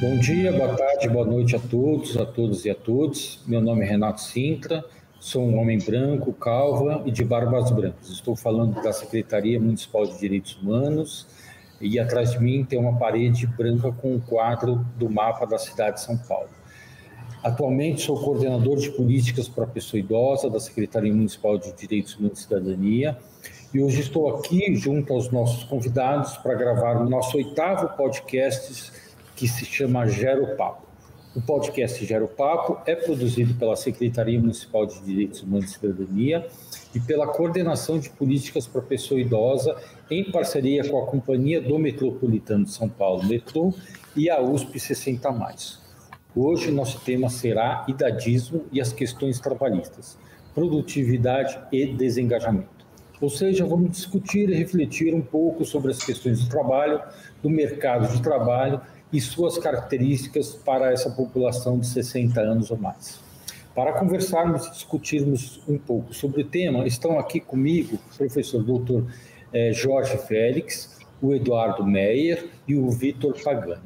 Bom dia, boa tarde, boa noite a todos, a todos e a todos. Meu nome é Renato Sintra, sou um homem branco, calva e de barbas brancas. Estou falando da Secretaria Municipal de Direitos Humanos e atrás de mim tem uma parede branca com um quadro do mapa da cidade de São Paulo. Atualmente sou coordenador de políticas para a pessoa idosa da Secretaria Municipal de Direitos Humanos e Cidadania e hoje estou aqui junto aos nossos convidados para gravar o nosso oitavo podcast que se chama Gero Papo. O podcast Gero Papo é produzido pela Secretaria Municipal de Direitos Humanos e Cidadania e pela Coordenação de Políticas para a Pessoa Idosa, em parceria com a Companhia do Metropolitano de São Paulo, Metrô, e a USP 60. Hoje, nosso tema será idadismo e as questões trabalhistas, produtividade e desengajamento. Ou seja, vamos discutir e refletir um pouco sobre as questões do trabalho, do mercado de trabalho e suas características para essa população de 60 anos ou mais. Para conversarmos e discutirmos um pouco sobre o tema, estão aqui comigo o professor doutor eh, Jorge Félix, o Eduardo Meyer e o Vitor Pagani.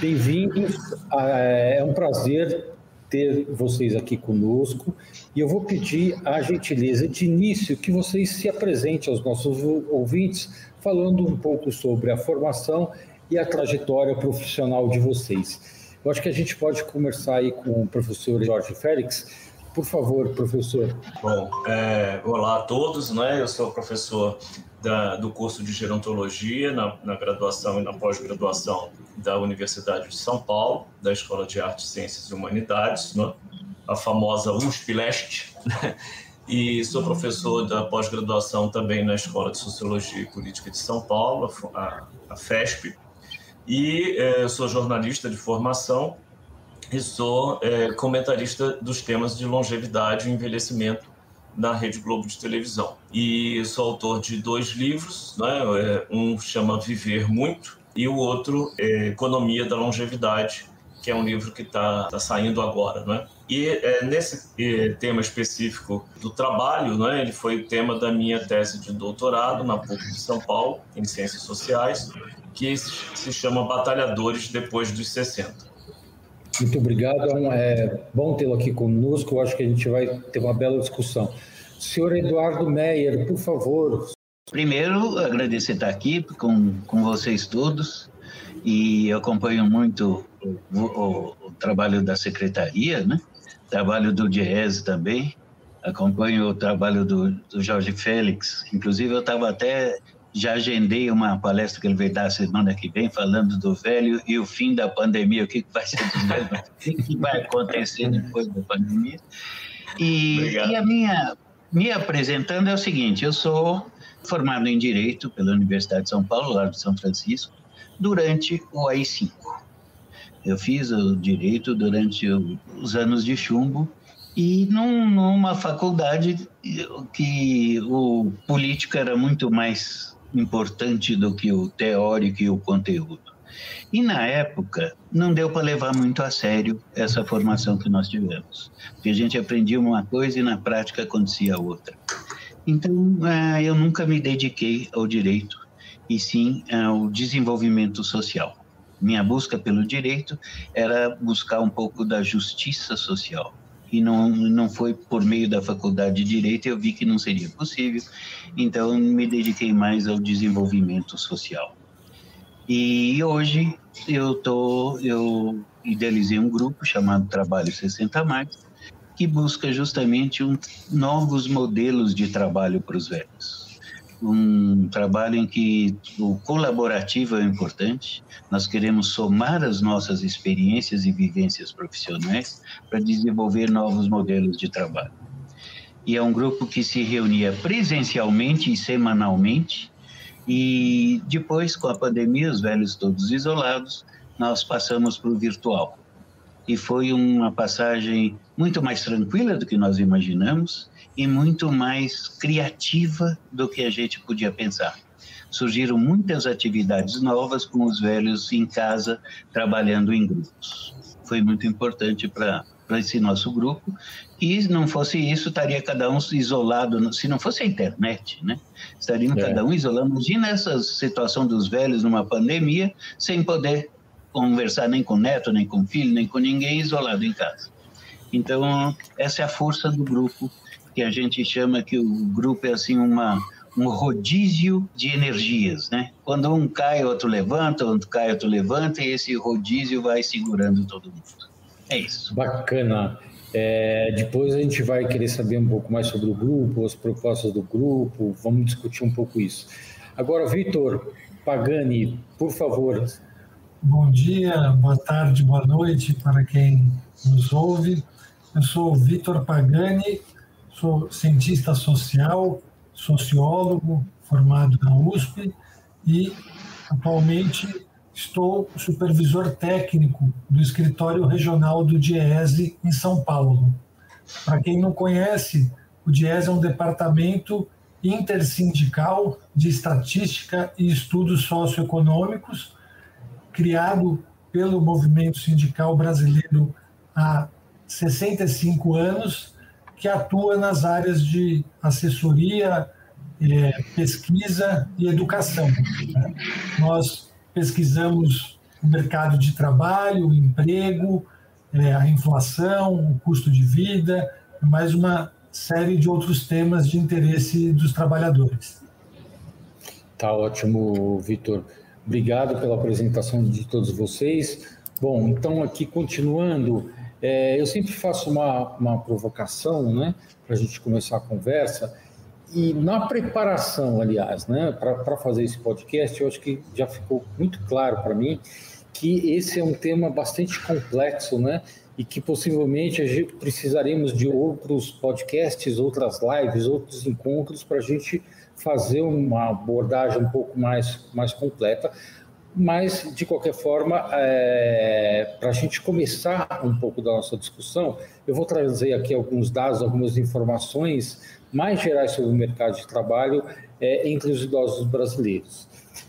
Bem-vindos, é um prazer ter vocês aqui conosco e eu vou pedir a gentileza de início que vocês se apresentem aos nossos ouvintes, falando um pouco sobre a formação e a trajetória profissional de vocês. Eu acho que a gente pode começar aí com o professor Jorge Félix. Por favor, professor. Bom, é, olá a todos, né? Eu sou professor da, do curso de gerontologia na, na graduação e na pós-graduação da Universidade de São Paulo, da Escola de Artes, Ciências e Humanidades, né? a famosa USP-Leste, né? e sou professor da pós-graduação também na Escola de Sociologia e Política de São Paulo, a, a FESP, e é, sou jornalista de formação e sou é, comentarista dos temas de longevidade e envelhecimento na Rede Globo de televisão. E sou autor de dois livros, né? É, um chama Viver Muito e o outro é Economia da Longevidade, que é um livro que está tá saindo agora, né? E é, nesse é, tema específico do trabalho, né, ele foi o tema da minha tese de doutorado na PUC de São Paulo, em Ciências Sociais, que se chama Batalhadores Depois dos 60. Muito obrigado, é bom tê-lo aqui conosco, eu acho que a gente vai ter uma bela discussão. Senhor Eduardo Meyer, por favor. Primeiro, agradecer estar aqui com, com vocês todos e acompanho muito o, o, o trabalho da secretaria, né? trabalho do Diese também, acompanho o trabalho do, do Jorge Félix, inclusive eu estava até já agendei uma palestra que ele vai dar semana que vem falando do velho e o fim da pandemia, o que vai ser o que vai acontecer depois da pandemia. E, e, a minha me apresentando é o seguinte, eu sou formado em Direito pela Universidade de São Paulo, lá de São Francisco, durante o AI-5. Eu fiz o Direito durante os anos de chumbo e num, numa faculdade que o político era muito mais importante do que o teórico e o conteúdo. E na época não deu para levar muito a sério essa formação que nós tivemos, porque a gente aprendia uma coisa e na prática acontecia outra. Então é, eu nunca me dediquei ao direito e sim ao desenvolvimento social. Minha busca pelo direito era buscar um pouco da justiça social e não, não foi por meio da faculdade de direito eu vi que não seria possível, então me dediquei mais ao desenvolvimento social. E hoje eu tô, eu idealizei um grupo chamado Trabalho 60 Mais, que busca justamente um, novos modelos de trabalho para os velhos um trabalho em que o colaborativo é importante. Nós queremos somar as nossas experiências e vivências profissionais para desenvolver novos modelos de trabalho. E é um grupo que se reunia presencialmente e semanalmente. E depois, com a pandemia, os velhos todos isolados, nós passamos para o virtual. E foi uma passagem muito mais tranquila do que nós imaginamos e muito mais criativa do que a gente podia pensar. Surgiram muitas atividades novas com os velhos em casa, trabalhando em grupos. Foi muito importante para para esse nosso grupo. E não fosse isso, estaria cada um isolado. Se não fosse a internet, né? Estariam é. cada um isolado. Imagina essa situação dos velhos numa pandemia, sem poder conversar nem com neto, nem com filho, nem com ninguém, isolado em casa. Então, essa é a força do grupo, que a gente chama que o grupo é assim uma um rodízio de energias, né? Quando um cai, outro levanta, outro cai, outro levanta, e esse rodízio vai segurando todo mundo. É isso. Bacana. É, depois a gente vai querer saber um pouco mais sobre o grupo, as propostas do grupo, vamos discutir um pouco isso. Agora, Vitor Pagani, por favor. Bom dia, boa tarde, boa noite para quem nos ouve. Eu sou Vitor Pagani, sou cientista social, sociólogo, formado na USP e atualmente estou supervisor técnico do escritório regional do DIESE em São Paulo. Para quem não conhece, o DIESE é um departamento intersindical de estatística e estudos socioeconômicos, criado pelo movimento sindical brasileiro há 65 anos que atua nas áreas de assessoria, é, pesquisa e educação. Né? Nós pesquisamos o mercado de trabalho, o emprego, é, a inflação, o custo de vida, mais uma série de outros temas de interesse dos trabalhadores. Tá ótimo, Vitor. Obrigado pela apresentação de todos vocês. Bom, então aqui continuando, é, eu sempre faço uma, uma provocação, né, para a gente começar a conversa. E na preparação, aliás, né, para fazer esse podcast, eu acho que já ficou muito claro para mim que esse é um tema bastante complexo, né? E que possivelmente precisaremos de outros podcasts, outras lives, outros encontros para a gente fazer uma abordagem um pouco mais, mais completa, mas, de qualquer forma, é, para a gente começar um pouco da nossa discussão, eu vou trazer aqui alguns dados, algumas informações mais gerais sobre o mercado de trabalho é, entre os idosos brasileiros.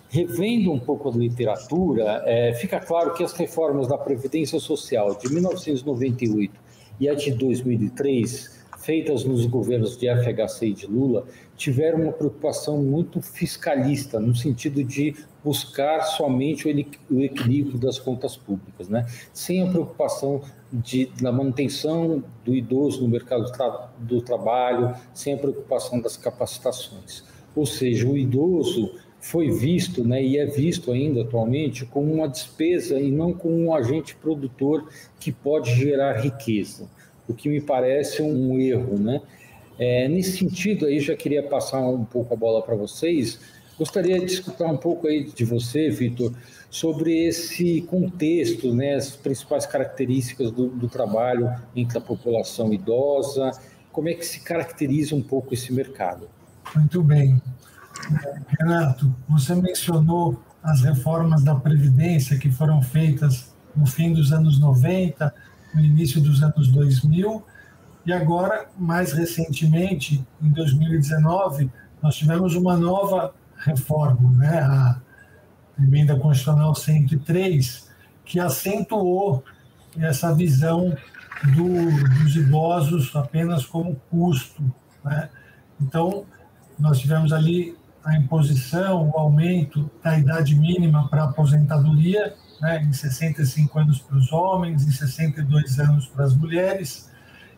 Revendo um pouco a literatura, é, fica claro que as reformas da Previdência Social de 1998 e a de 2003 feitas nos governos de FHC e de Lula tiveram uma preocupação muito fiscalista, no sentido de buscar somente o equilíbrio das contas públicas, né? sem a preocupação de, da manutenção do idoso no mercado do, tra do trabalho, sem a preocupação das capacitações. Ou seja, o idoso foi visto, né, e é visto ainda atualmente, como uma despesa e não como um agente produtor que pode gerar riqueza o que me parece um erro, né? É, nesse sentido, aí já queria passar um pouco a bola para vocês. Gostaria de escutar um pouco aí de você, Vitor, sobre esse contexto, né, as principais características do, do trabalho entre a população idosa, como é que se caracteriza um pouco esse mercado? Muito bem. Renato, você mencionou as reformas da Previdência que foram feitas no fim dos anos 90, no início dos anos 2000, e agora, mais recentemente, em 2019, nós tivemos uma nova reforma, né? a Emenda Constitucional 103, que acentuou essa visão do, dos idosos apenas como custo. Né? Então, nós tivemos ali a imposição, o aumento da idade mínima para aposentadoria, né, em 65 anos para os homens, em 62 anos para as mulheres,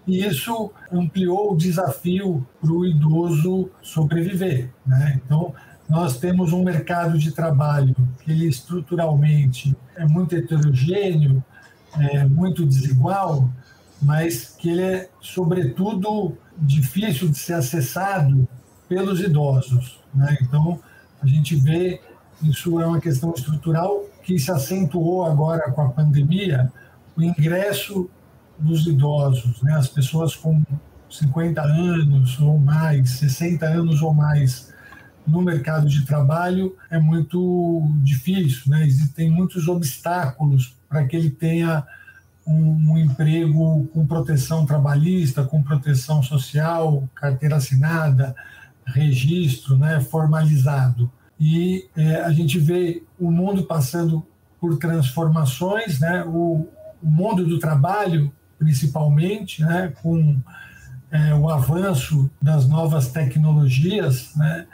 e isso ampliou o desafio para o idoso sobreviver. Né? Então, nós temos um mercado de trabalho que ele estruturalmente é muito heterogêneo, é muito desigual, mas que ele é, sobretudo, difícil de ser acessado pelos idosos. Né? Então, a gente vê isso é uma questão estrutural que se acentuou agora com a pandemia, o ingresso dos idosos, né? as pessoas com 50 anos ou mais, 60 anos ou mais no mercado de trabalho é muito difícil, né? existem muitos obstáculos para que ele tenha um, um, emprego com proteção trabalhista, com proteção social, carteira assinada, registro né? formalizado e é, a gente vê o mundo passando por transformações, né? O, o mundo do trabalho principalmente, né, com é, o avanço das novas tecnologias, né,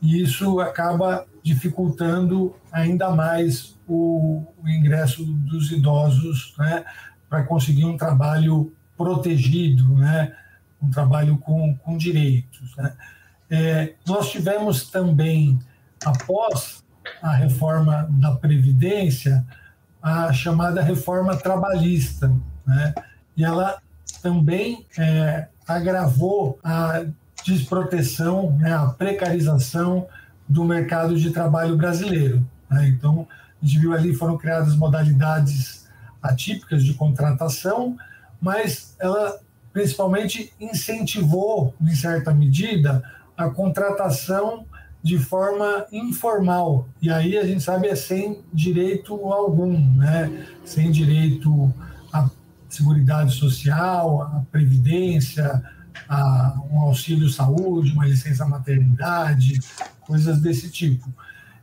e isso acaba dificultando ainda mais o, o ingresso dos idosos né, para conseguir um trabalho protegido, né, um trabalho com, com direitos. Né. É, nós tivemos também, após a reforma da Previdência, a chamada reforma trabalhista, né? e ela também é, agravou a desproteção, né, a precarização do mercado de trabalho brasileiro. Né? Então, a gente viu ali foram criadas modalidades atípicas de contratação, mas ela principalmente incentivou, em certa medida, a contratação de forma informal. E aí a gente sabe é sem direito algum, né? Sem direito à seguridade social, à previdência, a um auxílio saúde, uma licença maternidade, coisas desse tipo.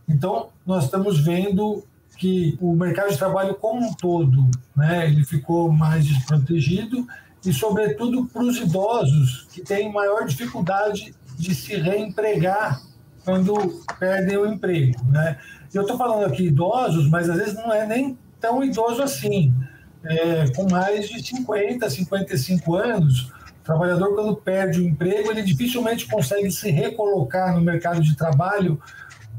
Então, nós estamos vendo que o mercado de trabalho como um todo, né, ele ficou mais desprotegido e, sobretudo, para os idosos que têm maior dificuldade de se reempregar quando perdem o emprego. Né? Eu estou falando aqui idosos, mas às vezes não é nem tão idoso assim. É, com mais de 50, 55 anos, o trabalhador, quando perde o emprego, ele dificilmente consegue se recolocar no mercado de trabalho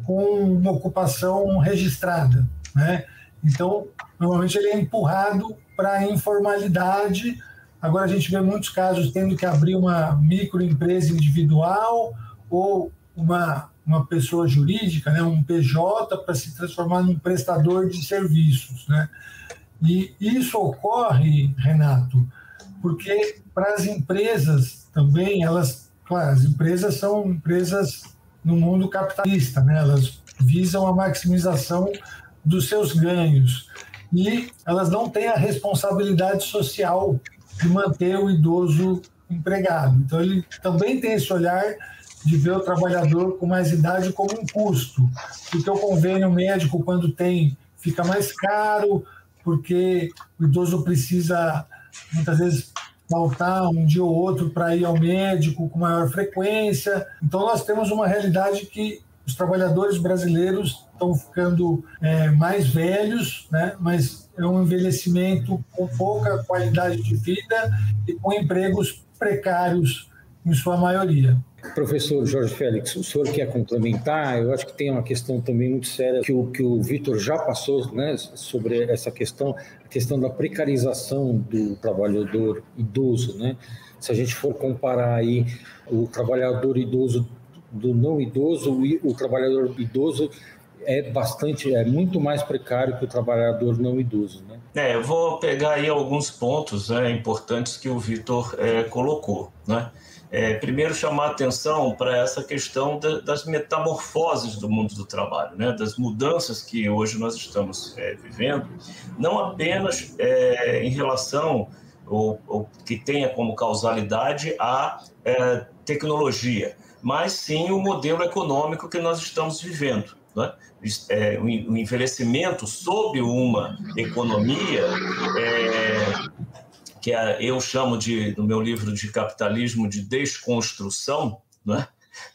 com uma ocupação registrada. Né? Então, normalmente ele é empurrado para a informalidade. Agora a gente vê muitos casos tendo que abrir uma microempresa individual ou uma uma pessoa jurídica, né, um PJ, para se transformar num prestador de serviços. Né? E isso ocorre, Renato, porque para as empresas também, elas, claro, as empresas são empresas no mundo capitalista, né? elas visam a maximização dos seus ganhos e elas não têm a responsabilidade social de manter o idoso empregado. Então, ele também tem esse olhar de ver o trabalhador com mais idade como um custo, porque o convênio médico, quando tem, fica mais caro, porque o idoso precisa, muitas vezes, faltar um dia ou outro para ir ao médico com maior frequência. Então, nós temos uma realidade que os trabalhadores brasileiros estão ficando é, mais velhos, né? mas é um envelhecimento com pouca qualidade de vida e com empregos precários em sua maioria. Professor Jorge Félix, o senhor quer complementar? Eu acho que tem uma questão também muito séria que o, que o Vitor já passou né, sobre essa questão, a questão da precarização do trabalhador idoso. Né? Se a gente for comparar aí o trabalhador idoso do não idoso, o, o trabalhador idoso é bastante, é muito mais precário que o trabalhador não idoso, né? É, eu vou pegar aí alguns pontos né, importantes que o Vitor é, colocou, né? É, primeiro chamar atenção para essa questão da, das metamorfoses do mundo do trabalho, né? das mudanças que hoje nós estamos é, vivendo, não apenas é, em relação ou, ou, que tenha como causalidade a é, tecnologia, mas sim o modelo econômico que nós estamos vivendo. Né? É, o envelhecimento sob uma economia é, que é, eu chamo de, no meu livro de capitalismo de desconstrução, né?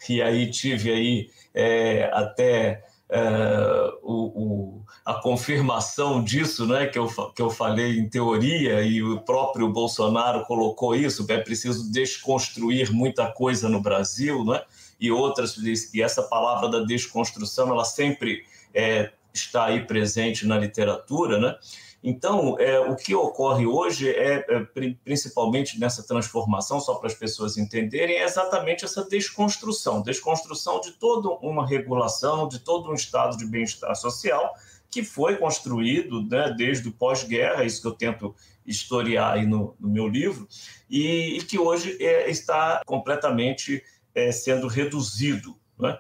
e aí tive aí é, até é, o, o, a confirmação disso, né, que eu, que eu falei em teoria, e o próprio Bolsonaro colocou isso, é preciso desconstruir muita coisa no Brasil, né, e outras, e essa palavra da desconstrução, ela sempre é, está aí presente na literatura, né, então, é, o que ocorre hoje é, é, principalmente nessa transformação, só para as pessoas entenderem, é exatamente essa desconstrução desconstrução de toda uma regulação, de todo um estado de bem-estar social que foi construído né, desde o pós-guerra, isso que eu tento historiar aí no, no meu livro, e, e que hoje é, está completamente é, sendo reduzido. Né?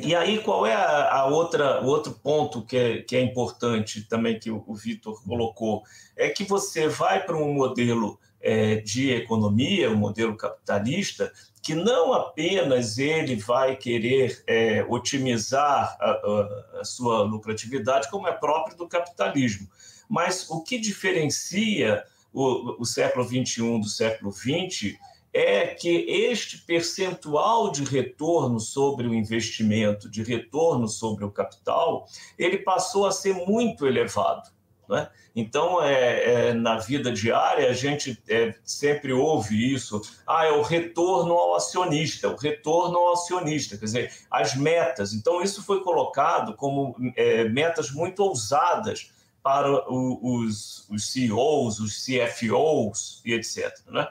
E aí, qual é a, a, outra, o outro ponto que é, que é importante também que o, o Vitor colocou? É que você vai para um modelo é, de economia, um modelo capitalista, que não apenas ele vai querer é, otimizar a, a, a sua lucratividade, como é próprio do capitalismo, mas o que diferencia o, o século XXI do século XX é que este percentual de retorno sobre o investimento, de retorno sobre o capital, ele passou a ser muito elevado. Né? Então, é, é, na vida diária, a gente é, sempre ouve isso. Ah, é o retorno ao acionista, o retorno ao acionista, quer dizer, as metas. Então, isso foi colocado como é, metas muito ousadas para o, os, os CEOs, os CFOs e etc. Né?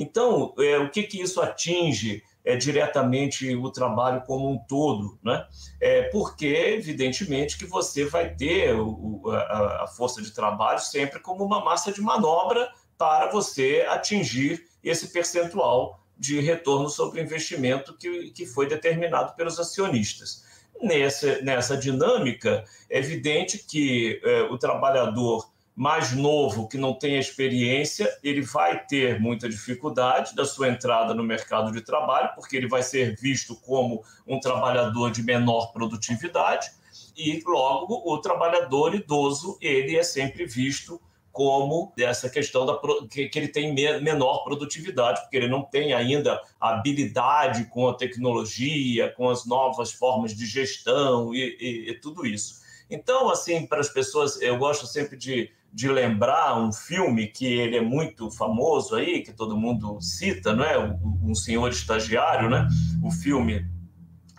Então, é, o que, que isso atinge é, diretamente o trabalho como um todo, né? É, porque, evidentemente, que você vai ter o, a, a força de trabalho sempre como uma massa de manobra para você atingir esse percentual de retorno sobre investimento que, que foi determinado pelos acionistas. Nessa, nessa dinâmica, é evidente que é, o trabalhador mais novo, que não tem experiência, ele vai ter muita dificuldade da sua entrada no mercado de trabalho, porque ele vai ser visto como um trabalhador de menor produtividade, e logo o trabalhador idoso, ele é sempre visto como essa questão da que, ele tem menor produtividade, porque ele não tem ainda habilidade com a tecnologia, com as novas formas de gestão e, e, e tudo isso. Então, assim, para as pessoas, eu gosto sempre de de lembrar um filme que ele é muito famoso aí, que todo mundo cita, não é? Um Senhor Estagiário, né? O filme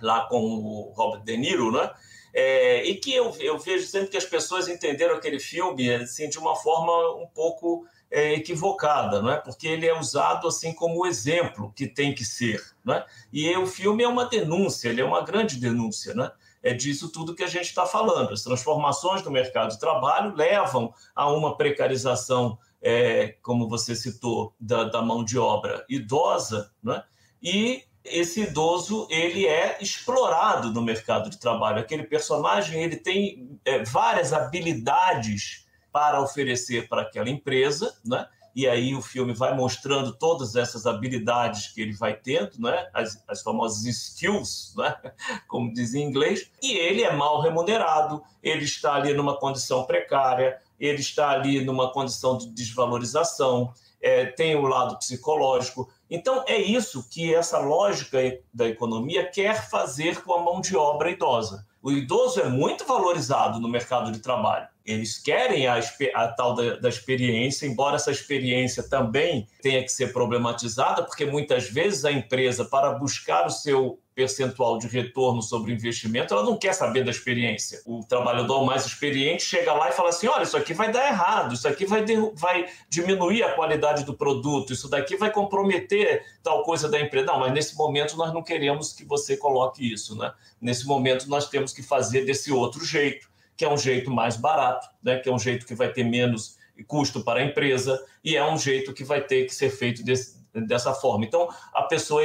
lá com o Robert De Niro, né? É, e que eu, eu vejo sempre que as pessoas entenderam aquele filme assim, de uma forma um pouco é, equivocada, não é? Porque ele é usado assim como exemplo que tem que ser, não é? E o filme é uma denúncia, ele é uma grande denúncia, né? é disso tudo que a gente está falando. As transformações do mercado de trabalho levam a uma precarização, é, como você citou, da, da, mão de obra idosa, né? e esse idoso ele é explorado no mercado de trabalho. Aquele personagem ele tem é, várias habilidades para oferecer para aquela empresa, né? E aí o filme vai mostrando todas essas habilidades que ele vai tendo, né? as, as famosas skills, né? como diz em inglês, e ele é mal remunerado, ele está ali numa condição precária, ele está ali numa condição de desvalorização, é, tem o lado psicológico. Então, é isso que essa lógica da economia quer fazer com a mão de obra idosa. O idoso é muito valorizado no mercado de trabalho. Eles querem a, a tal da, da, experiência, embora essa experiência também tenha que ser problematizada, porque muitas vezes a empresa, para buscar o seu percentual de retorno sobre investimento, ela não quer saber da experiência. O trabalhador mais experiente chega lá e fala assim: olha, isso aqui vai dar errado, isso aqui vai, vai diminuir a qualidade do produto, isso daqui vai comprometer tal coisa da empresa. Não, mas nesse momento nós não queremos que você coloque isso, né? Nesse momento nós temos que fazer desse outro jeito que é um jeito mais barato, né, que é um jeito que vai ter menos custo para a empresa e é um jeito que vai ter que ser feito desse, dessa forma. Então, a pessoa,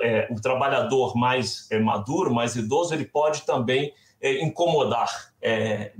é, o trabalhador mais é, maduro, mais idoso, ele pode também é, incomodar é,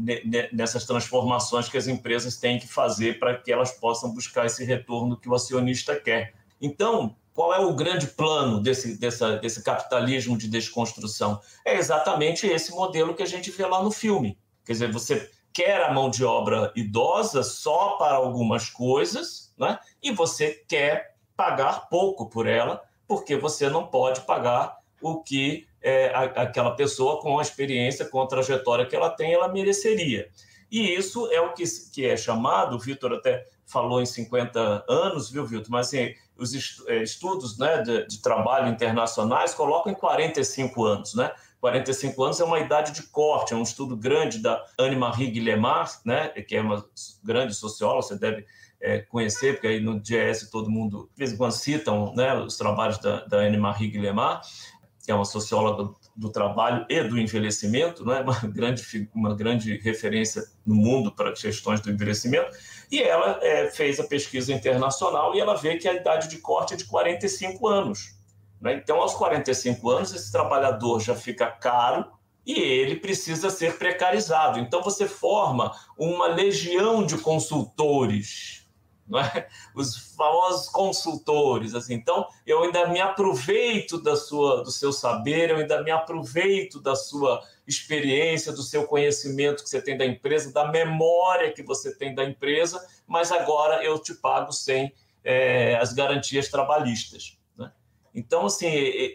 nessas transformações que as empresas têm que fazer para que elas possam buscar esse retorno que o acionista quer. Então, qual é o grande plano desse, dessa, desse capitalismo de desconstrução? É exatamente esse modelo que a gente vê lá no filme. Quer dizer, você quer a mão de obra idosa só para algumas coisas, né? e você quer pagar pouco por ela, porque você não pode pagar o que é, a, aquela pessoa com a experiência, com a trajetória que ela tem, ela mereceria. E isso é o que, que é chamado, o Vitor até falou em 50 anos, viu, Vitor? Mas assim, os é, estudos né, de, de trabalho internacionais colocam em 45 anos, né? 45 anos é uma idade de corte, é um estudo grande da Anne-Marie Guillemard, né, que é uma grande socióloga, você deve é, conhecer, porque aí no GS todo mundo, de vez em quando, citam né, os trabalhos da, da Anne-Marie Guillemard, que é uma socióloga do trabalho e do envelhecimento, né, uma, grande, uma grande referência no mundo para questões do envelhecimento, e ela é, fez a pesquisa internacional e ela vê que a idade de corte é de 45 anos. Né? Então, aos 45 anos, esse trabalhador já fica caro e ele precisa ser precarizado. Então, você forma uma legião de consultores é? Os famosos consultores, assim. Então, eu ainda me aproveito da sua, do seu saber, eu ainda me aproveito da sua experiência, do seu conhecimento que você tem da empresa, da memória que você tem da empresa, mas agora eu te pago sem é, as garantias trabalhistas. Então, assim,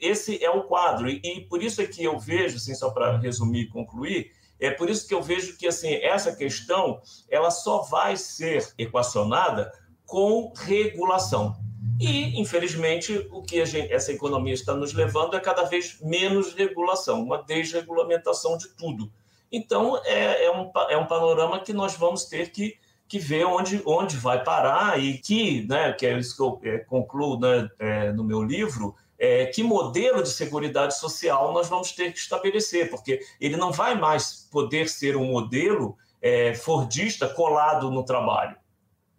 esse é o quadro. E, e por isso é que eu vejo, assim, só para resumir e concluir, é por isso que eu vejo que assim essa questão ela só vai ser equacionada com regulação. E, infelizmente, o que gente, essa economia está nos levando é cada vez menos regulação, uma desregulamentação de tudo. Então, é, é, um, é um panorama que nós vamos ter que, que ver onde, onde vai parar e que, né, que é isso que eu é, concluo né, é, no meu livro, é, que modelo de seguridade social nós vamos ter que estabelecer, porque ele não vai mais poder ser um modelo é, fordista colado no trabalho,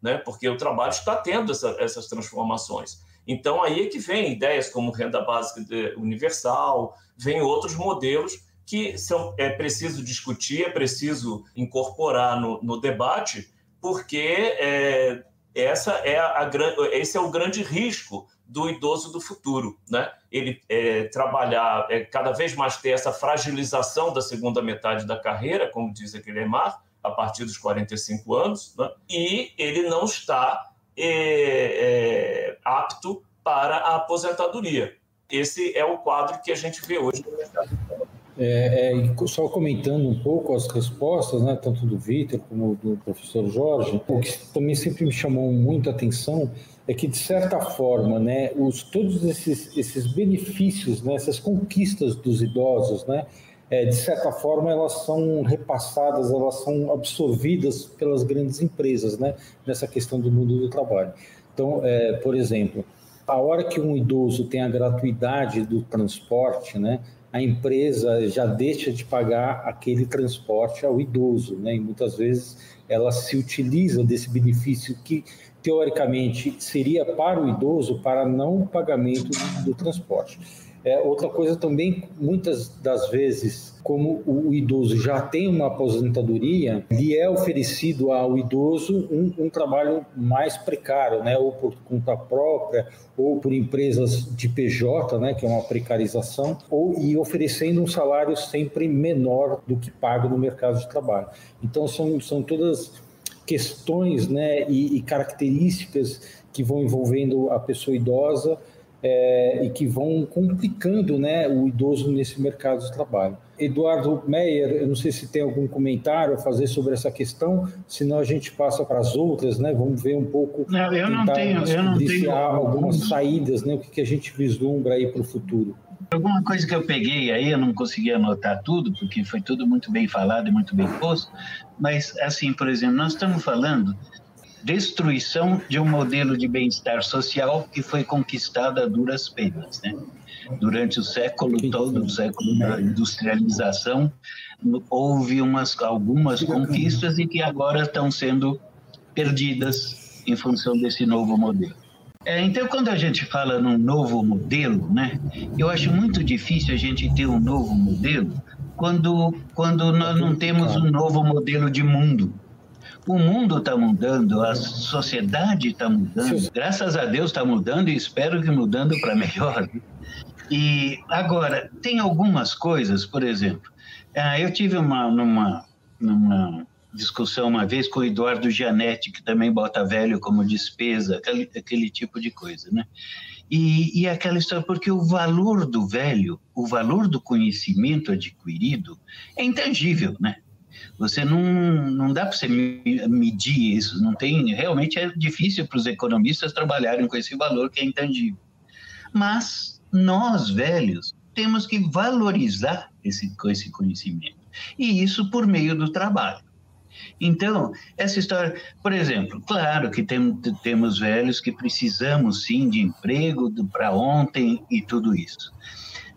né? porque o trabalho está tendo essa, essas transformações. Então, aí é que vem ideias como renda básica universal, vem outros modelos que são, é preciso discutir, é preciso incorporar no, no debate, porque é, essa é a, a, esse é o grande risco do idoso do futuro, né? Ele é, trabalhar, é, cada vez mais ter essa fragilização da segunda metade da carreira, como diz aquele Emar, a partir dos 45 anos, né? e ele não está é, é, apto para a aposentadoria. Esse é o quadro que a gente vê hoje no mercado. É, é, só comentando um pouco as respostas, né, tanto do Vitor como do professor Jorge, o que também sempre me chamou muita atenção é que, de certa forma, né, os, todos esses, esses benefícios, né, essas conquistas dos idosos, né, é, de certa forma, elas são repassadas, elas são absorvidas pelas grandes empresas, né, nessa questão do mundo do trabalho. Então, é, por exemplo, a hora que um idoso tem a gratuidade do transporte, né, a empresa já deixa de pagar aquele transporte ao idoso, né, e muitas vezes ela se utiliza desse benefício que teoricamente seria para o idoso para não pagamento do, transporte. É, outra coisa também, muitas das vezes, como o, idoso já tem uma aposentadoria, lhe é oferecido ao idoso um, um, trabalho mais precário, né, ou por conta própria, ou por empresas de PJ, né, que é uma precarização, ou e oferecendo um salário sempre menor do que paga no mercado de trabalho. Então, são, são todas questões né, e, e características que vão envolvendo a pessoa idosa é, e que vão complicando né, o idoso nesse mercado de trabalho. Eduardo Meyer, eu não sei se tem algum comentário a fazer sobre essa questão, senão a gente passa para as outras, né? Vamos ver um pouco. Não, eu não tenho, eu não tenho algumas saídas, né? O que, que a gente vislumbra aí para o futuro. Alguma coisa que eu peguei aí, eu não consegui anotar tudo, porque foi tudo muito bem falado e muito bem posto, mas, assim, por exemplo, nós estamos falando destruição de um modelo de bem-estar social que foi conquistado a duras penas, né? Durante o século todo, o século da industrialização, houve umas, algumas conquistas e que agora estão sendo perdidas em função desse novo modelo. É, então, quando a gente fala num novo modelo, né, eu acho muito difícil a gente ter um novo modelo quando, quando nós não temos um novo modelo de mundo. O mundo está mudando, a sociedade está mudando, graças a Deus está mudando e espero que mudando para melhor. E agora, tem algumas coisas, por exemplo, ah, eu tive uma, numa, numa discussão uma vez com o Eduardo Gianetti, que também bota velho como despesa, aquele, aquele tipo de coisa, né? E, e aquela história, porque o valor do velho, o valor do conhecimento adquirido é intangível, né? Você não, não dá para você medir isso, não tem, realmente é difícil para os economistas trabalharem com esse valor que é intangível. Mas nós, velhos, temos que valorizar esse, esse conhecimento. E isso por meio do trabalho. Então, essa história, por exemplo, claro que tem, temos velhos que precisamos sim de emprego para ontem e tudo isso.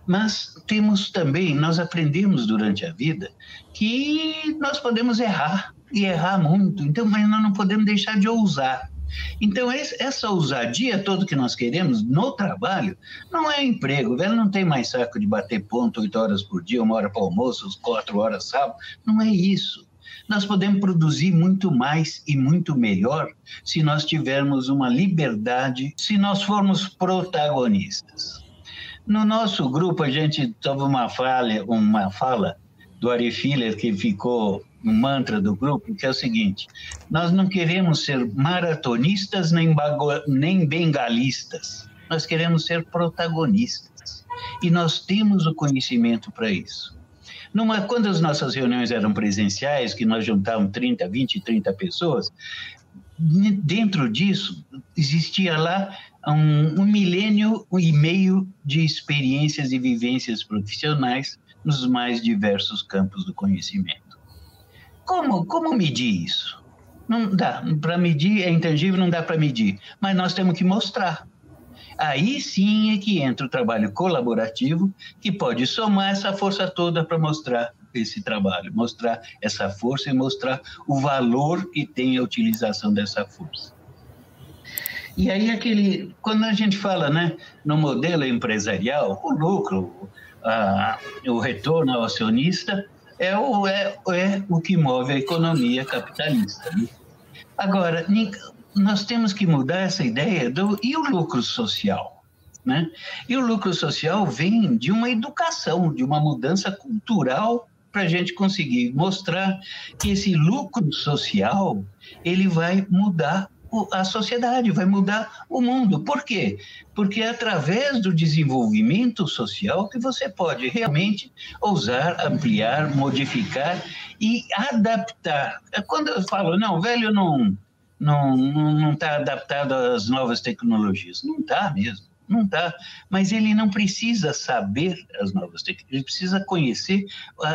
Mas temos também, nós aprendemos durante a vida que nós podemos errar e errar muito, então, mas nós não podemos deixar de ousar. Então, essa ousadia toda que nós queremos no trabalho não é emprego. Velho não tem mais saco de bater ponto oito horas por dia, uma hora para almoço, quatro horas sábado. Não é isso. Nós podemos produzir muito mais e muito melhor se nós tivermos uma liberdade, se nós formos protagonistas. No nosso grupo, a gente teve uma fala, uma fala do Ari Filler que ficou um mantra do grupo, que é o seguinte: nós não queremos ser maratonistas nem, nem bengalistas, nós queremos ser protagonistas. E nós temos o conhecimento para isso. Numa, quando as nossas reuniões eram presenciais, que nós juntávamos 30, 20, 30 pessoas, dentro disso existia lá um, um milênio e meio de experiências e vivências profissionais nos mais diversos campos do conhecimento. Como, como medir isso? Não dá. Para medir é intangível, não dá para medir. Mas nós temos que mostrar. Aí sim é que entra o trabalho colaborativo, que pode somar essa força toda para mostrar esse trabalho, mostrar essa força e mostrar o valor que tem a utilização dessa força. E aí aquele, quando a gente fala, né, no modelo empresarial, o lucro, a, o retorno ao acionista é o, é, é o que move a economia capitalista. Né? Agora, nós temos que mudar essa ideia do e o lucro social, né? E o lucro social vem de uma educação, de uma mudança cultural para a gente conseguir mostrar que esse lucro social ele vai mudar a sociedade, vai mudar o mundo. Por quê? Porque é através do desenvolvimento social que você pode realmente ousar, ampliar, modificar e adaptar. É quando eu falo, não, velho não não está adaptado às novas tecnologias. Não está mesmo, não está. Mas ele não precisa saber as novas tecnologias, ele precisa conhecer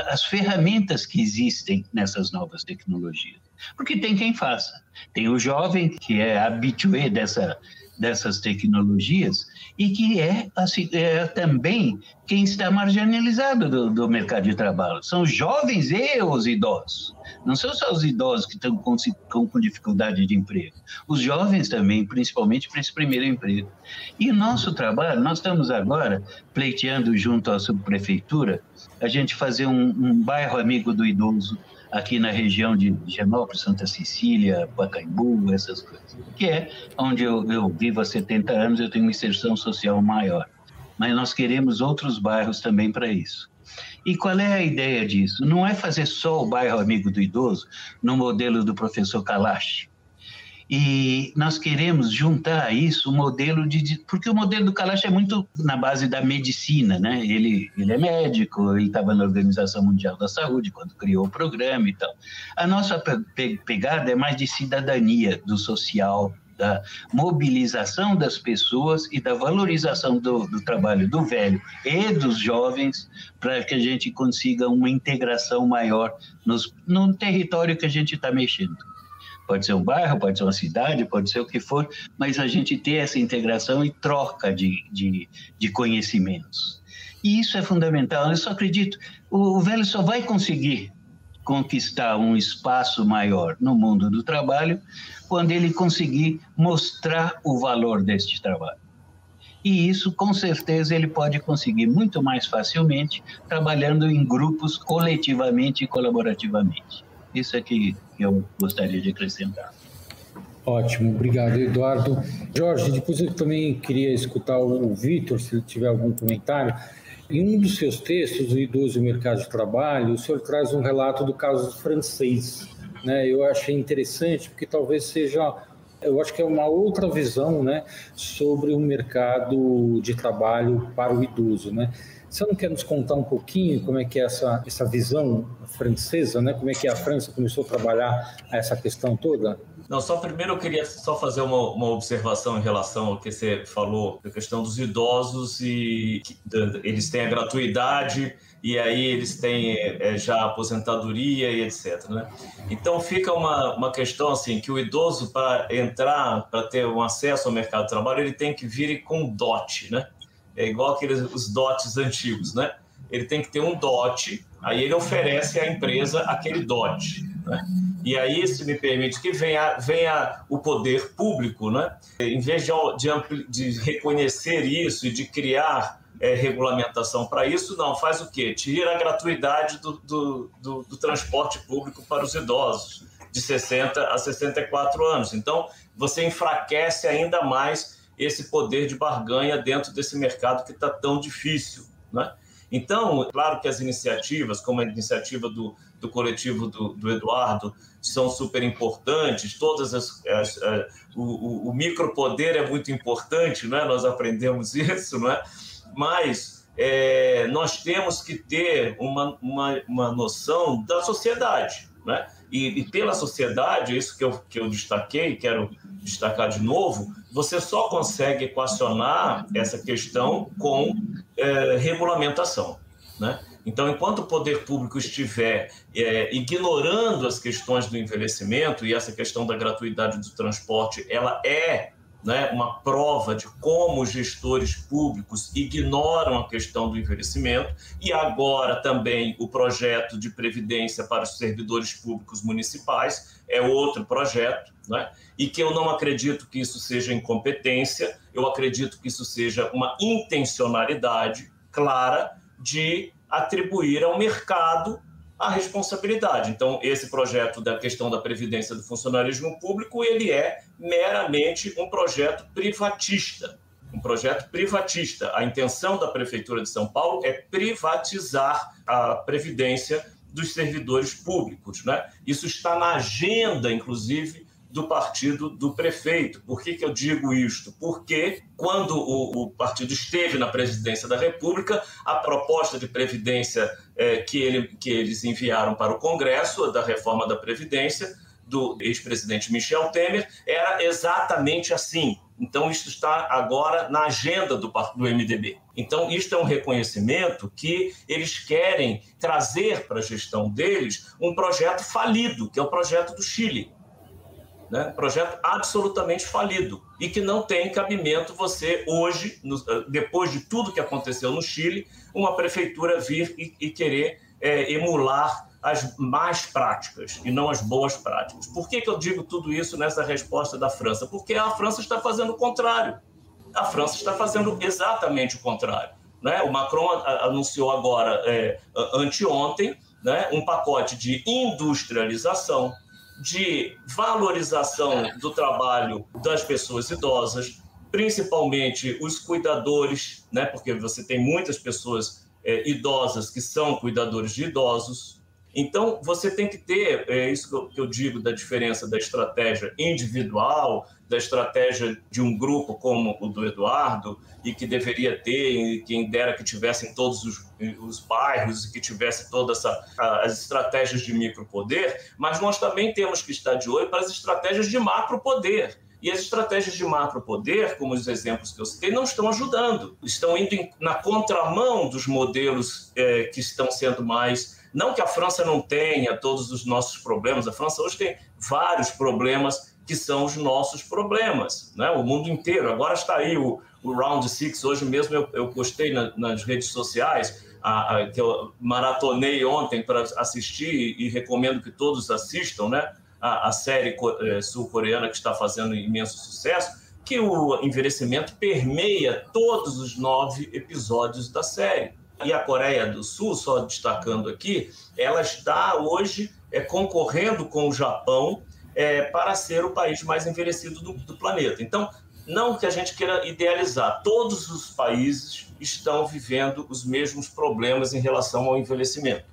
as ferramentas que existem nessas novas tecnologias. Porque tem quem faça. Tem o jovem que é habitué dessa, dessas tecnologias e que é, assim, é também quem está marginalizado do, do, mercado de trabalho. São os jovens e os idosos. Não são só os idosos que estão com, com, dificuldade de emprego. Os jovens também, principalmente para esse primeiro emprego. E o nosso trabalho, nós estamos agora pleiteando junto à subprefeitura a gente fazer um, um bairro amigo do idoso aqui na região de Genópolis, Santa Cecília, Pacaembu, essas coisas, que é onde eu, eu vivo há 70 anos, eu tenho uma inserção social maior. Mas nós queremos outros bairros também para isso. E qual é a ideia disso? Não é fazer só o bairro Amigo do Idoso no modelo do professor Kalash, e nós queremos juntar a isso o modelo de. Porque o modelo do Kalash é muito na base da medicina, né? Ele, ele é médico, ele estava na Organização Mundial da Saúde quando criou o programa e tal. A nossa pegada é mais de cidadania, do social, da mobilização das pessoas e da valorização do, do trabalho do velho e dos jovens para que a gente consiga uma integração maior nos, no território que a gente está mexendo. Pode ser um bairro, pode ser uma cidade, pode ser o que for, mas a gente ter essa integração e troca de, de, de conhecimentos. E isso é fundamental. Eu só acredito, o, o velho só vai conseguir conquistar um espaço maior no mundo do trabalho quando ele conseguir mostrar o valor deste trabalho. E isso, com certeza, ele pode conseguir muito mais facilmente trabalhando em grupos coletivamente e colaborativamente. Isso é que eu gostaria de acrescentar. Ótimo, obrigado, Eduardo. Jorge, depois eu também queria escutar o Vitor, se ele tiver algum comentário. Em um dos seus textos, O Idoso e o Mercado de Trabalho, o senhor traz um relato do caso francês. Né? Eu achei interessante, porque talvez seja, eu acho que é uma outra visão né, sobre o mercado de trabalho para o idoso. Né? Você não quer nos contar um pouquinho como é que é essa, essa visão francesa, né? Como é que a França começou a trabalhar essa questão toda? Não, só primeiro eu queria só fazer uma, uma observação em relação ao que você falou, da questão dos idosos e que, eles têm a gratuidade e aí eles têm é, já aposentadoria e etc. Né? Então fica uma, uma questão assim que o idoso para entrar, para ter um acesso ao mercado de trabalho, ele tem que vir com dote, né? É igual aqueles os dotes antigos, né? Ele tem que ter um dote, aí ele oferece à empresa aquele dote, né? E aí, se me permite, que venha, venha o poder público, né? Em vez de, de, de reconhecer isso e de criar é, regulamentação para isso, não, faz o quê? Tira a gratuidade do, do, do, do transporte público para os idosos, de 60 a 64 anos. Então, você enfraquece ainda mais esse poder de barganha dentro desse mercado que está tão difícil. Né? Então, claro que as iniciativas, como a iniciativa do, do coletivo do, do Eduardo, são super importantes, todas as, as, as eh, o, o, micropoder é muito importante, né? nós aprendemos isso, né? mas é, nós temos que ter uma, uma, uma noção da sociedade. Né? E, e, pela sociedade, isso que eu, que eu destaquei, quero destacar de novo, você só consegue equacionar essa questão com é, regulamentação. Né? Então, enquanto o poder público estiver é, ignorando as questões do envelhecimento, e essa questão da gratuidade do transporte, ela é né, uma prova de como os gestores públicos ignoram a questão do envelhecimento, e agora também o projeto de previdência para os servidores públicos municipais é outro projeto, né, e que eu não acredito que isso seja incompetência, eu acredito que isso seja uma intencionalidade clara de atribuir ao mercado a responsabilidade. Então, esse projeto da questão da previdência do funcionarismo público, ele é meramente um projeto privatista, um projeto privatista. A intenção da prefeitura de São Paulo é privatizar a previdência dos servidores públicos, né? Isso está na agenda, inclusive, do partido do prefeito. Por que, que eu digo isto? Porque quando o, o, partido esteve na presidência da República, a proposta de previdência é, que, ele, que eles enviaram para o Congresso, da reforma da Previdência, do ex-presidente Michel Temer, era exatamente assim. Então, isso está agora na agenda do, do MDB. Então, isto é um reconhecimento que eles querem trazer para a gestão deles um projeto falido, que é o projeto do Chile né? projeto absolutamente falido e que não tem cabimento você hoje, no, eh, depois de tudo que aconteceu no Chile, uma prefeitura vir e, e querer é, emular as más práticas e não as boas práticas. Por que, que eu digo tudo isso nessa resposta da França? Porque a França está fazendo o contrário. A França está fazendo exatamente o contrário. Né? O Macron anunciou agora, é, anteontem, né, um pacote de industrialização, de valorização do trabalho das pessoas idosas, principalmente os cuidadores, né? Porque você tem muitas pessoas é, idosas que são cuidadores de idosos. Então, você tem que ter, é isso que eu, que eu digo da diferença da estratégia individual, da estratégia de um grupo como o do Eduardo, e que deveria ter, e quem dera que tivesse em todos os, os bairros, e que tivesse todas as estratégias de micropoder, mas nós também temos que estar de olho para as estratégias de macropoder. E as estratégias de macropoder, como os exemplos que eu citei, não estão ajudando. Estão indo na contramão dos modelos é, que estão sendo mais não que a França não tenha todos os nossos problemas, a França hoje tem vários problemas que são os nossos problemas, né? o mundo inteiro. Agora está aí o, o Round Six, hoje mesmo eu, eu postei na, nas redes sociais, a, a, que eu maratonei ontem para assistir e recomendo que todos assistam, né? a, a série eh, sul-coreana que está fazendo imenso sucesso, que o envelhecimento permeia todos os nove episódios da série. E a Coreia do Sul, só destacando aqui, ela está hoje é, concorrendo com o Japão é, para ser o país mais envelhecido do, do planeta. Então, não que a gente queira idealizar, todos os países estão vivendo os mesmos problemas em relação ao envelhecimento.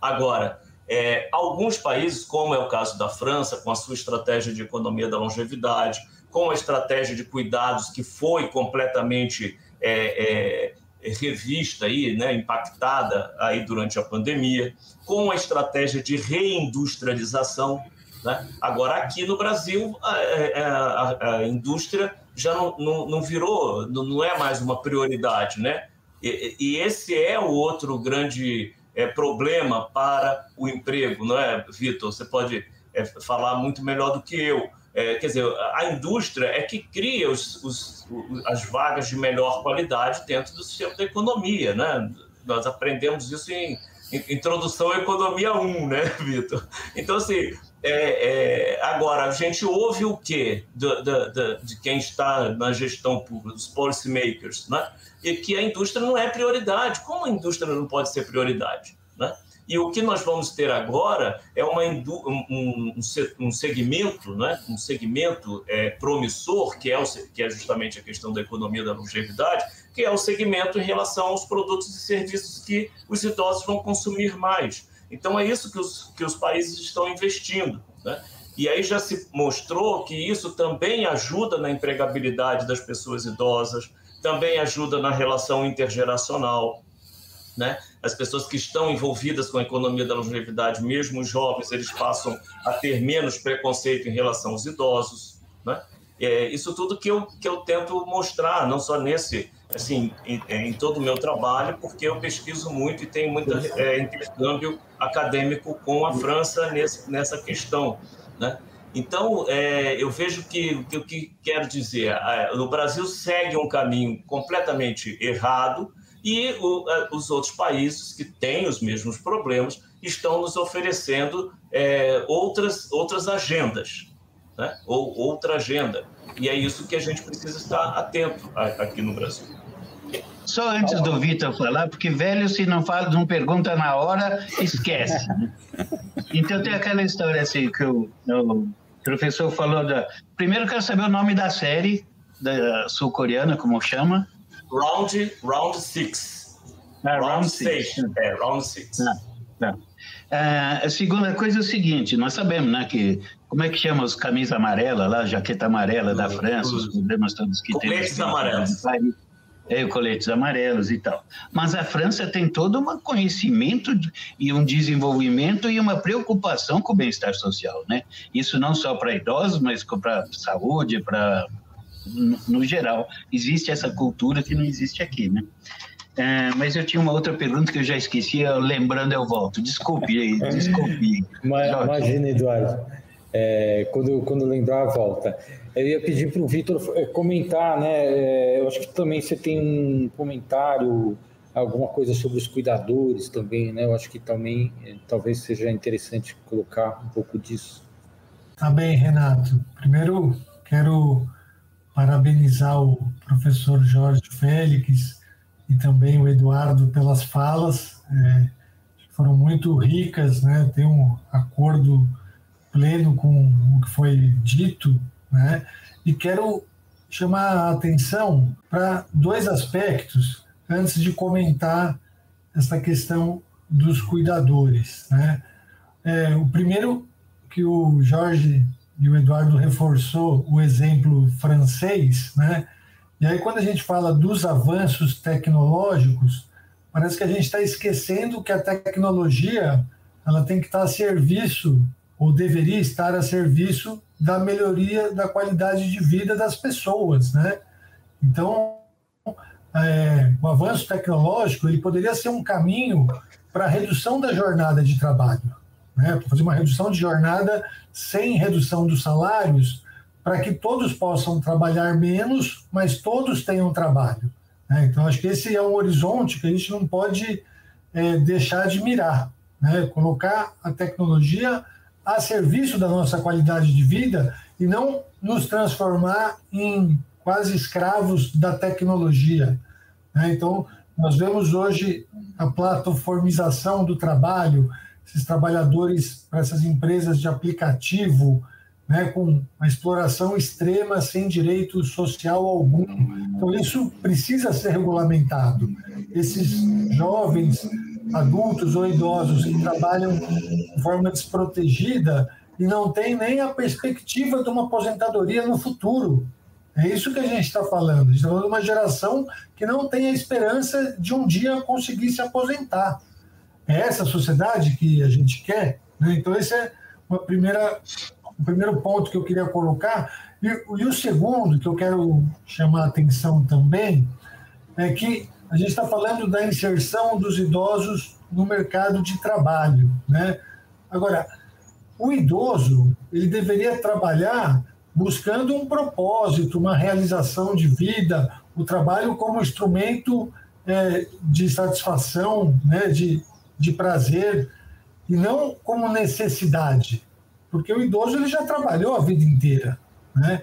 Agora, é, alguns países, como é o caso da França, com a sua estratégia de economia da longevidade, com a estratégia de cuidados que foi completamente é, é, revista aí, né, impactada aí durante a pandemia, com a estratégia de reindustrialização. Né? Agora, aqui no Brasil, a, a, a indústria já não, não, não, virou, não é mais uma prioridade. Né? E, e esse é o outro grande é, problema para o emprego, não é, Vitor? Você pode é, falar muito melhor do que eu. É, quer dizer, a indústria é que cria os, os, as vagas de melhor qualidade dentro do sistema da economia, né? Nós aprendemos isso em Introdução à Economia 1, né, Vitor? Então, assim, é, é, agora, a gente ouve o quê de, de, de, de, quem está na gestão pública, dos policymakers, né? e que a indústria não é prioridade. Como a indústria não pode ser prioridade? Né? E o que nós vamos ter agora é uma um, um, segmento, né? um segmento é, promissor, que é, o, que é justamente a questão da economia da longevidade, que é o segmento em relação aos produtos e serviços que os idosos vão consumir mais. Então, é isso que os, que os países estão investindo. Né? E aí já se mostrou que isso também ajuda na empregabilidade das pessoas idosas, também ajuda na relação intergeracional. Né? As pessoas que estão envolvidas com a economia da longevidade, mesmo os jovens, eles passam a ter menos preconceito em relação aos idosos. Né? É isso tudo que eu, que eu tento mostrar, não só nesse, assim, em, em todo o meu trabalho, porque eu pesquiso muito e tenho muito é, intercâmbio acadêmico com a França nesse, nessa questão, né? Então, é, eu vejo que, que o que quero dizer, é, o Brasil segue um caminho completamente errado e o, os outros países que têm os mesmos problemas estão nos oferecendo é, outras, outras agendas, né? ou outra agenda. E é isso que a gente precisa estar atento aqui no Brasil. Só antes do Vitor falar, porque velho, se não fala, não pergunta na hora, esquece. Então tem aquela história assim que o, o professor falou da. Primeiro quero saber o nome da série da sul-coreana, como chama? Round Round Six. Ah, round, round Six. six. É, Round Six. Ah, tá. ah, a segunda coisa é o seguinte, nós sabemos, né, que como é que chama os camisas amarelas lá, jaqueta amarela da França, os problemas todos que tem. Coletes amarelos é, coletes amarelos e tal. Mas a França tem todo um conhecimento e um desenvolvimento e uma preocupação com o bem-estar social, né? Isso não só para idosos, mas para saúde, para no, no, geral. Existe essa cultura que não existe aqui, né? É, mas eu tinha uma outra pergunta que eu já esqueci, lembrando eu volto. Desculpe, desculpe. Imagina, Eduardo. É, quando, quando lembrar, volta. Eu ia pedir para o Vitor é, comentar, né? É, eu acho que também você tem um comentário, alguma coisa sobre os cuidadores também, né? Eu acho que também é, talvez seja interessante colocar um pouco disso. Tá bem, Renato. Primeiro, quero parabenizar o professor Jorge Félix e também o Eduardo pelas falas. É, foram muito ricas, né? Tem um acordo pleno com o que foi dito né? E quero chamar a atenção para dois aspectos antes de comentar essa questão dos cuidadores. Né? É, o primeiro, que o Jorge e o Eduardo reforçou o exemplo francês, né? E aí, quando a gente fala dos avanços tecnológicos, parece que a gente está esquecendo que a tecnologia ela tem que estar a serviço, ou deveria estar a serviço da melhoria da qualidade de vida das pessoas, né? Então, é, o avanço tecnológico ele poderia ser um caminho para a redução da jornada de trabalho, né? Para fazer uma redução de jornada sem redução dos salários, para que todos possam trabalhar menos, mas todos tenham trabalho. Né? Então, acho que esse é um horizonte que a gente não pode é, deixar de mirar, né? Colocar a tecnologia a serviço da nossa qualidade de vida e não nos transformar em quase escravos da tecnologia. Né? Então, nós vemos hoje a plataformização do trabalho, esses trabalhadores para essas empresas de aplicativo, né, com uma exploração extrema sem direito social algum. Então, isso precisa ser regulamentado. Esses jovens adultos ou idosos que trabalham de forma desprotegida e não têm nem a perspectiva de uma aposentadoria no futuro. É isso que a gente está falando. A gente está falando de uma geração que não tem a esperança de um dia conseguir se aposentar. É essa sociedade que a gente quer. Né? Então, esse é uma primeira, o primeiro ponto que eu queria colocar. E, e o segundo, que eu quero chamar a atenção também, é que a gente está falando da inserção dos idosos no mercado de trabalho, né? Agora, o idoso ele deveria trabalhar buscando um propósito, uma realização de vida, o trabalho como instrumento é, de satisfação, né, de, de prazer, e não como necessidade. porque o idoso ele já trabalhou a vida inteira, né?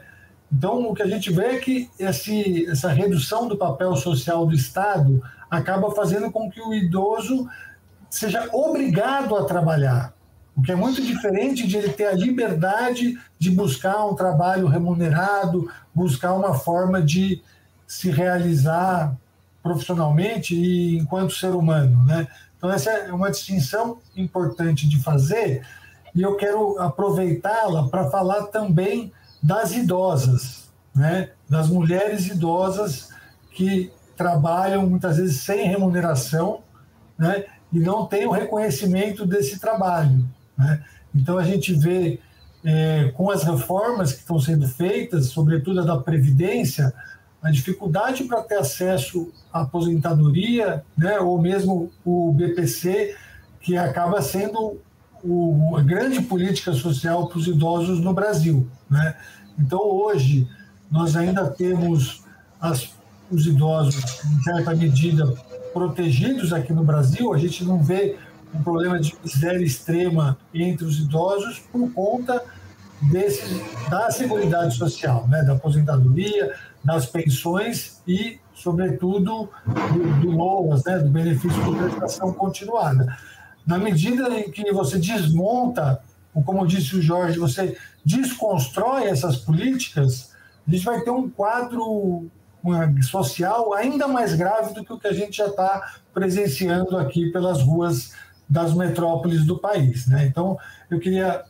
Então, o que a gente vê é que esse, essa redução do papel social do Estado acaba fazendo com que o idoso seja obrigado a trabalhar, o que é muito diferente de ele ter a liberdade de buscar um trabalho remunerado, buscar uma forma de se realizar profissionalmente e enquanto ser humano, né? Então essa é uma distinção importante de fazer e eu quero aproveitá-la para falar também das idosas, né? Das mulheres idosas que trabalham muitas vezes sem remuneração, né? E não têm o reconhecimento desse trabalho. Né? Então, a gente vê é, com as reformas que estão sendo feitas, sobretudo a da Previdência, a dificuldade para ter acesso à aposentadoria, né, ou mesmo o BPC, que acaba sendo o, a grande política social para os idosos no Brasil. Né? Então, hoje, nós ainda temos as, os idosos, em certa medida, protegidos aqui no Brasil, a gente não vê um problema de miséria extrema entre os idosos por conta desse, da Seguridade Social, né, da aposentadoria, das pensões e, sobretudo, do, do né, do benefício de prestação continuada. Na medida em que você desmonta, ou como disse o Jorge, você desconstrói essas políticas, a gente vai ter um quadro social ainda mais grave do que o que a gente já está presenciando aqui pelas ruas das metrópoles do país. Né? Então, eu queria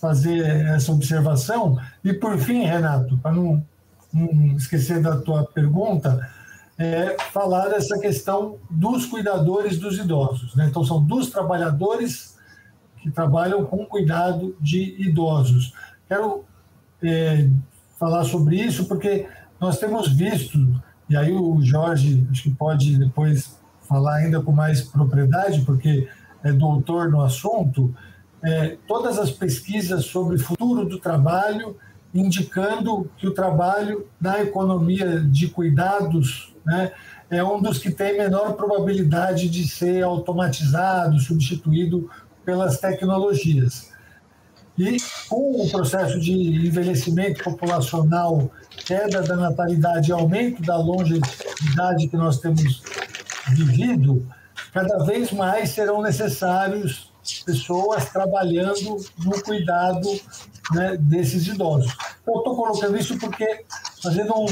fazer essa observação. E, por fim, Renato, para não, não, esquecer da tua pergunta, é falar dessa questão dos cuidadores dos idosos. Né? Então, são dos trabalhadores que trabalham com cuidado de idosos. Quero é, falar sobre isso porque nós temos visto, e aí o Jorge acho que pode depois falar ainda com mais propriedade, porque é doutor no assunto, é, todas as pesquisas sobre o futuro do trabalho indicando que o trabalho na economia de cuidados né, é um dos que tem menor probabilidade de ser automatizado, substituído pelas tecnologias. E com o processo de envelhecimento populacional, queda da natalidade e aumento da longevidade que nós temos vivido, cada vez mais serão necessários pessoas trabalhando no cuidado né, desses idosos. Eu estou colocando isso porque fazendo um,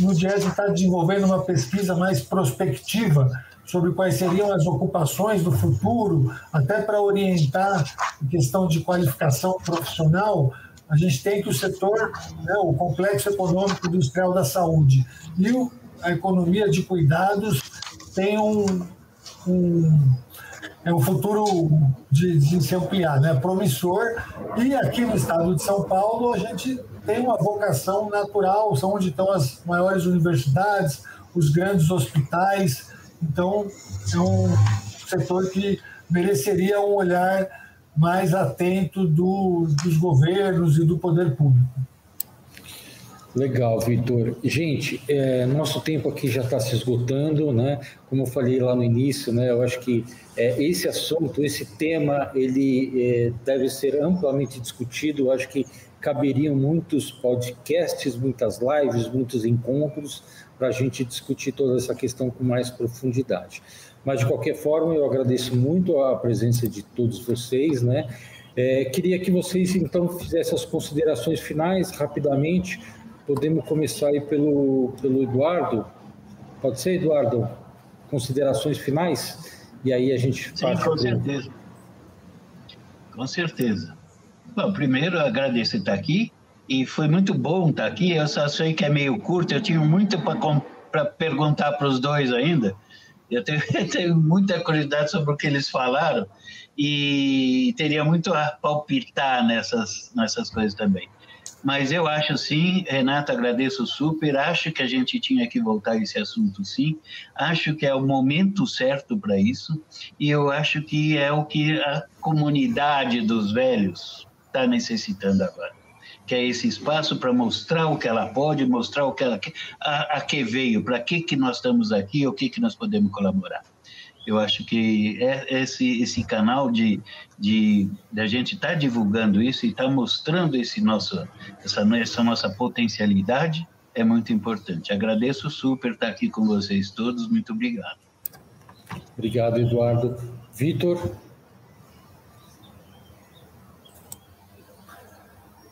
no DIES está desenvolvendo uma pesquisa mais prospectiva sobre quais seriam as ocupações do futuro, até para orientar a questão de qualificação profissional, a gente tem que o setor, né, o complexo econômico industrial da saúde e o, a economia de cuidados tem um, um, é um futuro de, de se ampliar, né? promissor. E aqui no estado de São Paulo, a gente tem uma vocação natural, são onde estão as maiores universidades, os grandes hospitais. Então, é um setor que mereceria um olhar mais atento do, dos governos e do poder público. Legal, Vitor. Gente, é, nosso tempo aqui já está se esgotando, né? Como eu falei lá no início, né? Eu acho que é, esse assunto, esse tema, ele é, deve ser amplamente discutido. Eu acho que caberiam muitos podcasts, muitas lives, muitos encontros para a gente discutir toda essa questão com mais profundidade. Mas de qualquer forma, eu agradeço muito a presença de todos vocês, né? É, queria que vocês então fizessem as considerações finais rapidamente Podemos começar aí pelo, pelo Eduardo. Pode ser, Eduardo? Considerações finais? E aí a gente Sim, com certeza. Com certeza. Bom, primeiro agradeço estar aqui e foi muito bom estar aqui. Eu só sei que é meio curto, eu tinha muito para perguntar para os dois ainda. Eu tenho, eu tenho, muita curiosidade sobre o que eles falaram e teria muito a palpitar nessas, nessas coisas também. Mas eu acho sim, Renata, agradeço super. Acho que a gente tinha que voltar a esse assunto sim. Acho que é o momento certo para isso. E eu acho que é o que a comunidade dos velhos está necessitando agora. Que é esse espaço para mostrar o que ela pode, mostrar o que ela quer, a, a que veio, para que, que nós estamos aqui, o que, que nós podemos colaborar. Eu acho que é esse, esse canal de, de, de a gente estar tá divulgando isso e estar tá mostrando esse nosso, essa, essa nossa potencialidade é muito importante. Agradeço super estar aqui com vocês todos. Muito obrigado. Obrigado, Eduardo. Vitor?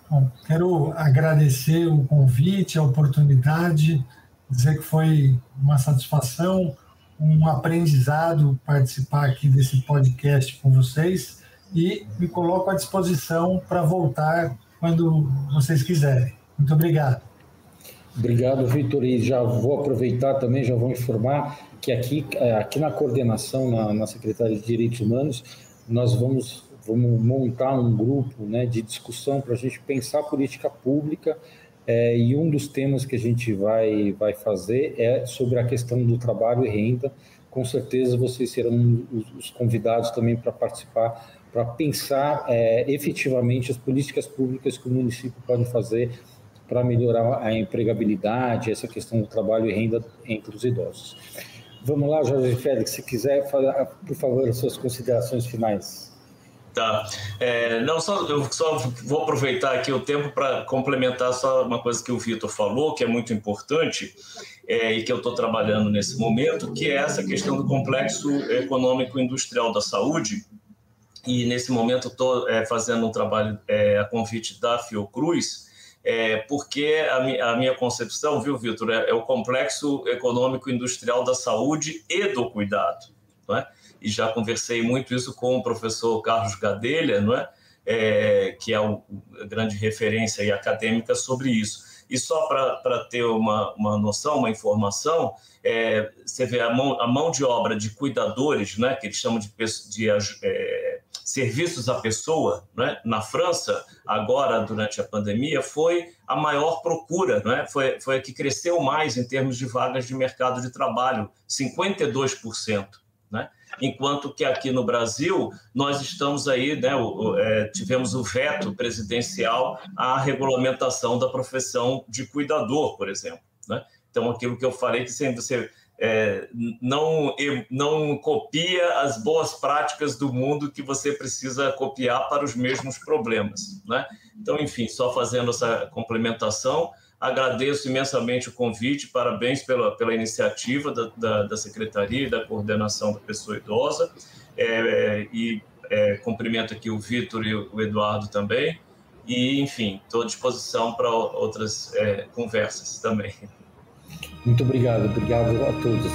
Bom, quero agradecer o convite, a oportunidade, dizer que foi uma satisfação, um aprendizado participar aqui desse podcast com vocês e me coloco à disposição para voltar quando vocês quiserem. Muito obrigado. Obrigado, Vitor. E já vou aproveitar também, já vou informar que aqui, é, aqui na coordenação, na, na Secretaria de Direitos Humanos, nós vamos, vamos montar um grupo né, de discussão para a gente pensar política pública é, e um dos temas que a gente vai, vai fazer é sobre a questão do trabalho e renda. Com certeza vocês serão os, convidados também para participar, para pensar é, efetivamente as políticas públicas que o município pode fazer para melhorar a empregabilidade, essa questão do trabalho e renda entre os idosos. Vamos lá, Jorge Félix, se quiser, falar, por favor, as suas considerações finais. Tá. É, não, só, eu só vou aproveitar aqui o tempo para complementar só uma coisa que o Vitor falou, que é muito importante é, e que eu estou trabalhando nesse momento, que é essa questão do complexo econômico industrial da saúde. E nesse momento estou é, fazendo um trabalho é, a convite da Fiocruz, é, porque a, mi, a, minha concepção, viu, Vitor, é, é, o complexo econômico industrial da saúde e do cuidado. Não é? E já conversei muito isso com o professor Carlos Gadelha, não é? é que é o, a grande referência acadêmica sobre isso. E só para ter uma, uma noção, uma informação, é, você vê a mão, a mão de obra de cuidadores, né, que eles chamam de, de é, serviços à pessoa, né, na França, agora durante a pandemia, foi a maior procura, né, foi, foi a que cresceu mais em termos de vagas de mercado de trabalho, 52%. Enquanto que aqui no Brasil, nós estamos aí, né, é, tivemos o veto presidencial à regulamentação da profissão de cuidador, por exemplo. Né? Então, aquilo que eu falei, que sempre você é, não, não copia as boas práticas do mundo que você precisa copiar para os mesmos problemas. Né? Então, enfim, só fazendo essa complementação, agradeço imensamente o convite, parabéns pela, pela iniciativa da, da, da Secretaria e da Coordenação da Pessoa Idosa, é, e é, cumprimento aqui o Vitor e o Eduardo também, e, enfim, estou à disposição para outras é, conversas também. Muito obrigado, obrigado a todos.